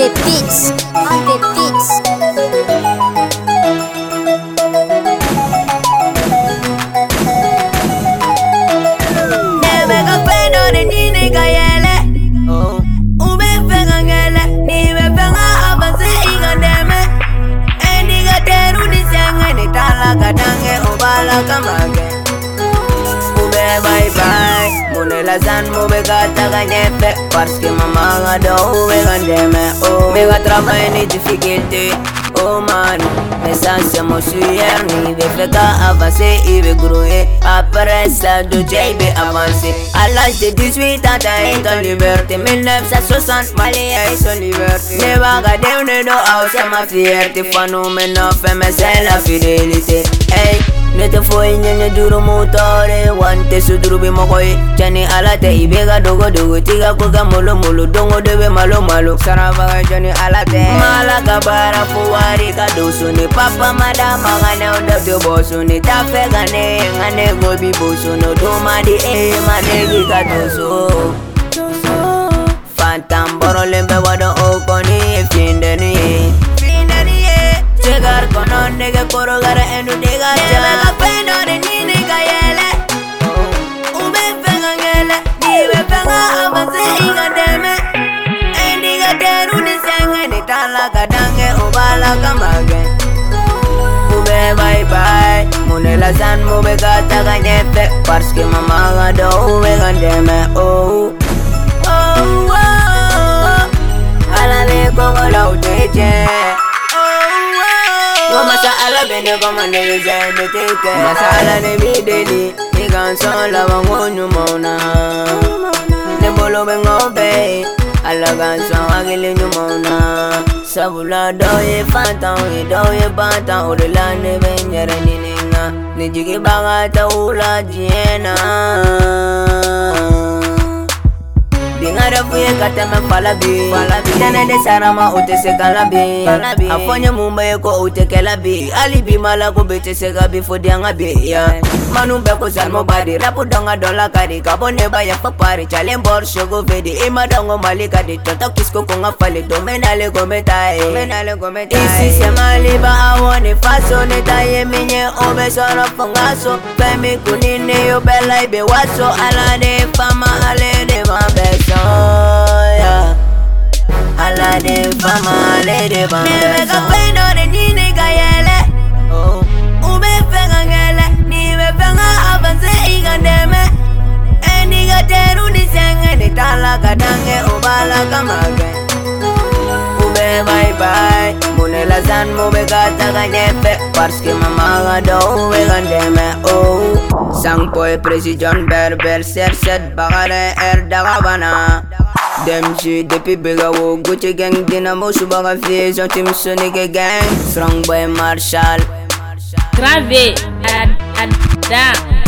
the beats, on the beats. Nimeka pendo nini kayele Umefenga ngele abase ingandeme Endiga teru ni senge Ni tala kadange ubala kamage Ube bye bye Mune la zan mube kata kanyepe Parce mama gado ube gandeme Oh Mega travail ni difficulté. Oh man L'essence mo suyer Ni be feka avancer Il be grouiller. Après ça de J be avancer À l'âge de 18 ans T'as été en liberté. 1960 Malien est en liberté. Ne va garder ne do house C'est ma fierté Phénomène fait mais c'est la fidélité. Hey nete foyi ɲɛɲɛ duru mu tɔɔre wan tɛ suduru bi mɔgɔ ye cani ala tɛ i be ka dogo dogo tiga ko ka molo molo dongo do be malo malo. Sarabaga jɔni ala tɛ mala ka baara fo wari ka do soni papa mada maganɛw dɔ tɛ bɔ soni t'a fɛ ka ne ye ŋa ne gobi bo sono duma di e ma negi ka doso fantan bɔrɔlen bɛ wadɔ koro gara enu dega Chebe ka pendo de nini ka yele Ube fenga ngele Dibe fenga avance inga deme Endi ga teru ni senge Ni tala kadange ubala kamage Ube bye bye Mune la san mube kata kanyepe Parce que mama gado ube gandeme Oh. Oh oh oh. Ala be kongola uteche Wa bene kama neze beteke Masala ne bideli Ikan sola wangonyu mona. Ne bolo bengo be Ala kan so agile nyu mona. Sabula doye fanta oye doye banta Ore la ne benjere nininga Ni jigi baga ta ula jiena ye ka tɛmɛ fala bi tɛnɛ de sarama o tɛ se ka la bi a fɔ n ye mun bɛ ye ko o tɛ kɛla bi hali bi ma la ko bɛ tɛ se ka bi fo di an ka bi yan manu bɛɛ ko salmo badi rapu dɔn ka dɔ la ka di ka bɔ ne ba yafa pari calen bɔr sogo fɛ di i ma dɔn ko mali ka di tɔtɔ tota kisko ko n ka fali don bɛ n'ale ko n bɛ taa ye isi sɛ maliba awɔ ne faso ne ta ye min ye o bɛ sɔrɔ fo n ka so fɛn min kunni ne y'o bɛɛ la i bɛ waso. Ala de fama ale de ma bɛɛ sɔn. Yeah. Ala de fama ale de mabeso Nebe ka pendo de nini ka yele Ube fenga ngele Nibe fenga avance igandeme. Endiga teru ni senge Ni tala kadange ubala kamage. Ube bye bye. Mune la zan mube kata kanyepe Parce que mama gado ube gandeme. Oh. Sang poe precision berber ser set bagare er dagabana Dem shi depuis bega wo Gucci gang dynamo subaga fie Son team Sonic gang. Strong boy Marshall. Grave, Adam,